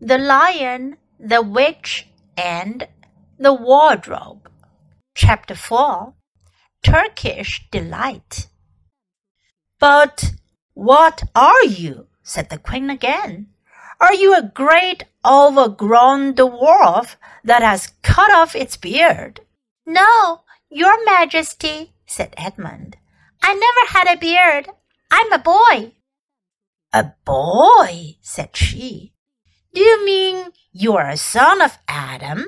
The Lion, the Witch, and the Wardrobe. Chapter 4 Turkish Delight. But what are you? said the queen again. Are you a great overgrown dwarf that has cut off its beard? No, your majesty, said Edmund. I never had a beard. I'm a boy. A boy, said she. Do you mean you are a son of Adam?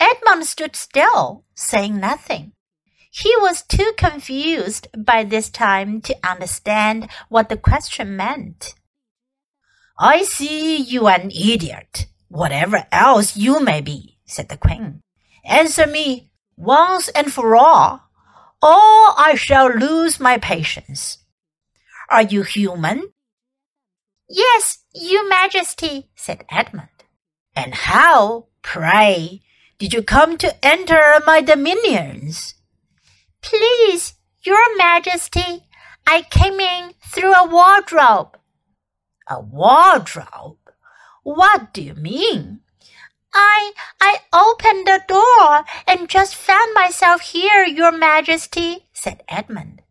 Edmund stood still, saying nothing. He was too confused by this time to understand what the question meant. I see you are an idiot, whatever else you may be, said the queen. Answer me once and for all, or I shall lose my patience. Are you human? Yes, your majesty, said Edmund. And how, pray, did you come to enter my dominions? Please, your majesty, I came in through a wardrobe. A wardrobe? What do you mean? I I opened the door and just found myself here, your majesty, said Edmund.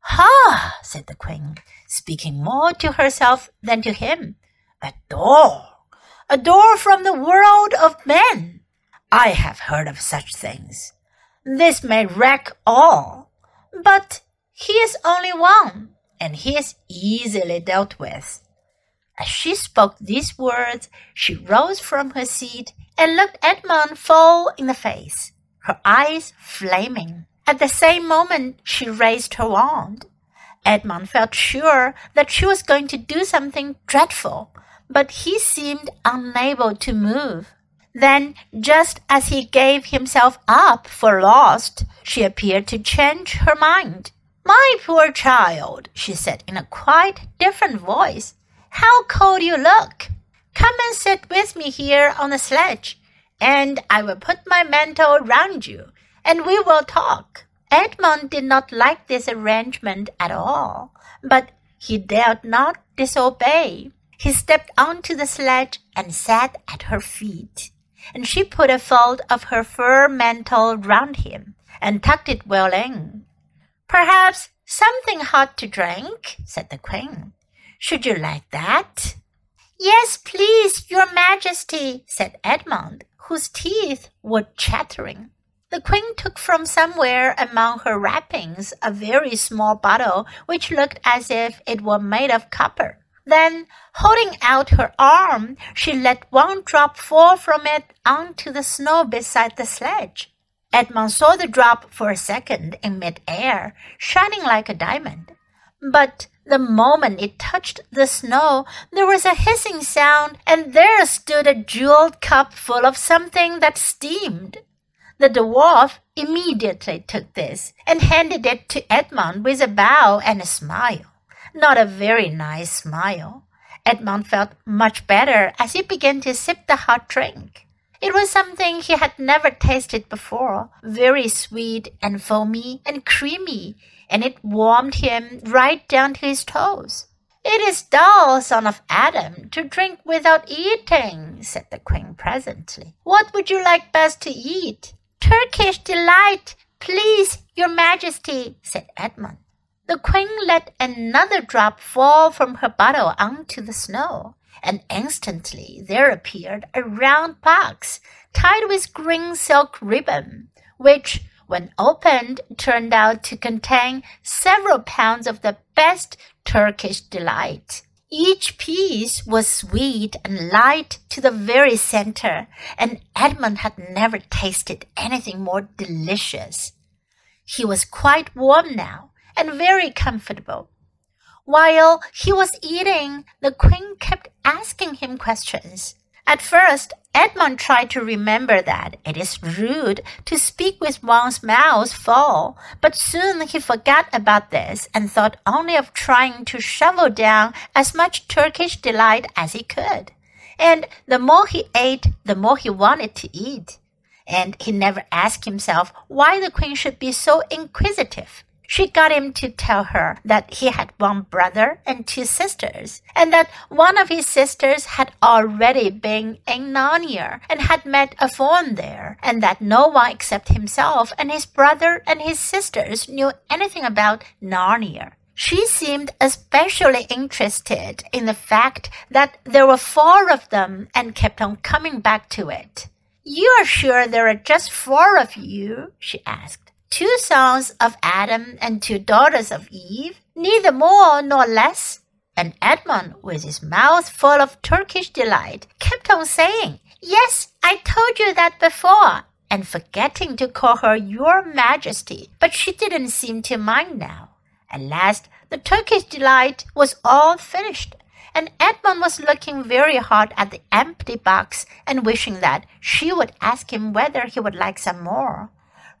Ha, said the queen, speaking more to herself than to him. A door, a door from the world of men. I have heard of such things. This may wreck all, but he is only one, and he is easily dealt with. As she spoke these words, she rose from her seat and looked Edmund full in the face, her eyes flaming. At the same moment, she raised her wand. Edmund felt sure that she was going to do something dreadful, but he seemed unable to move. Then, just as he gave himself up for lost, she appeared to change her mind. My poor child, she said in a quite different voice. How cold you look! Come and sit with me here on the sledge, and I will put my mantle around you, and we will talk. Edmund did not like this arrangement at all, but he dared not disobey. He stepped onto the sledge and sat at her feet, and she put a fold of her fur mantle round him and tucked it well in. Perhaps something hot to drink, said the queen. Should you like that? Yes, please, your majesty, said Edmund, whose teeth were chattering. The queen took from somewhere among her wrappings a very small bottle which looked as if it were made of copper. Then, holding out her arm, she let one drop fall from it onto the snow beside the sledge. Edmund saw the drop for a second in mid-air, shining like a diamond. But the moment it touched the snow, there was a hissing sound, and there stood a jeweled cup full of something that steamed. The dwarf immediately took this and handed it to Edmund with a bow and a smile. Not a very nice smile. Edmund felt much better as he began to sip the hot drink. It was something he had never tasted before, very sweet and foamy and creamy, and it warmed him right down to his toes. It is dull, son of Adam, to drink without eating, said the queen presently. What would you like best to eat? Turkish delight, please, your majesty, said Edmund. The queen let another drop fall from her bottle onto the snow, and instantly there appeared a round box tied with green silk ribbon, which when opened, turned out to contain several pounds of the best Turkish delight. Each piece was sweet and light to the very center, and Edmund had never tasted anything more delicious. He was quite warm now and very comfortable. While he was eating, the queen kept asking him questions. At first, Edmund tried to remember that it is rude to speak with one's mouth full, but soon he forgot about this and thought only of trying to shovel down as much Turkish delight as he could. And the more he ate, the more he wanted to eat. And he never asked himself why the queen should be so inquisitive. She got him to tell her that he had one brother and two sisters, and that one of his sisters had already been in Narnia and had met a faun there, and that no one except himself and his brother and his sisters knew anything about Narnia. She seemed especially interested in the fact that there were four of them and kept on coming back to it. You are sure there are just four of you? she asked. Two sons of Adam and two daughters of Eve, neither more nor less. And Edmund, with his mouth full of Turkish delight, kept on saying, Yes, I told you that before, and forgetting to call her Your Majesty, but she didn't seem to mind now. At last, the Turkish delight was all finished, and Edmund was looking very hard at the empty box and wishing that she would ask him whether he would like some more.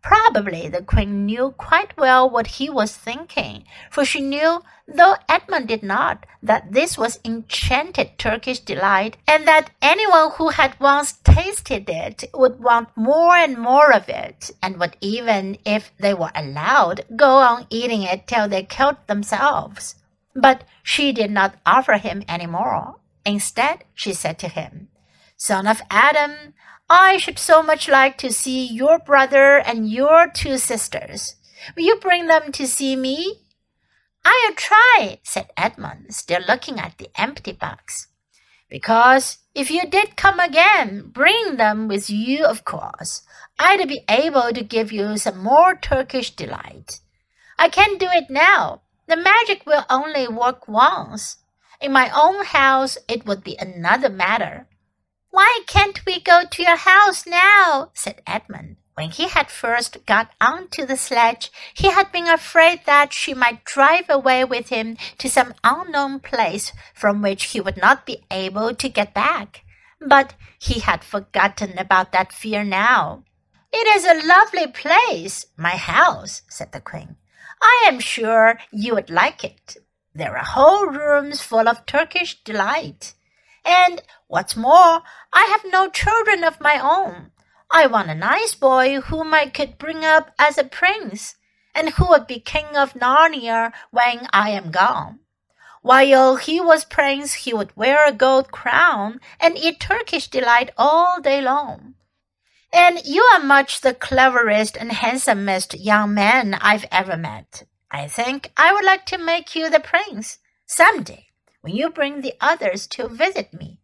Probably the queen knew quite well what he was thinking, for she knew, though Edmund did not, that this was enchanted Turkish delight, and that anyone who had once tasted it would want more and more of it, and would even, if they were allowed, go on eating it till they killed themselves. But she did not offer him any more. Instead, she said to him, Son of Adam, I should so much like to see your brother and your two sisters. Will you bring them to see me? I'll try, said Edmund, still looking at the empty box. Because if you did come again, bring them with you, of course. I'd be able to give you some more Turkish delight. I can't do it now. The magic will only work once. In my own house, it would be another matter. Why can't we go to your house now? said Edmund. When he had first got onto the sledge, he had been afraid that she might drive away with him to some unknown place from which he would not be able to get back. But he had forgotten about that fear now. It is a lovely place, my house, said the queen. I am sure you would like it. There are whole rooms full of Turkish delight. And what's more, I have no children of my own. I want a nice boy whom I could bring up as a prince, and who would be king of Narnia when I am gone. While he was prince, he would wear a gold crown and eat Turkish delight all day long. And you are much the cleverest and handsomest young man I've ever met. I think I would like to make you the prince some day when you bring the others to visit me.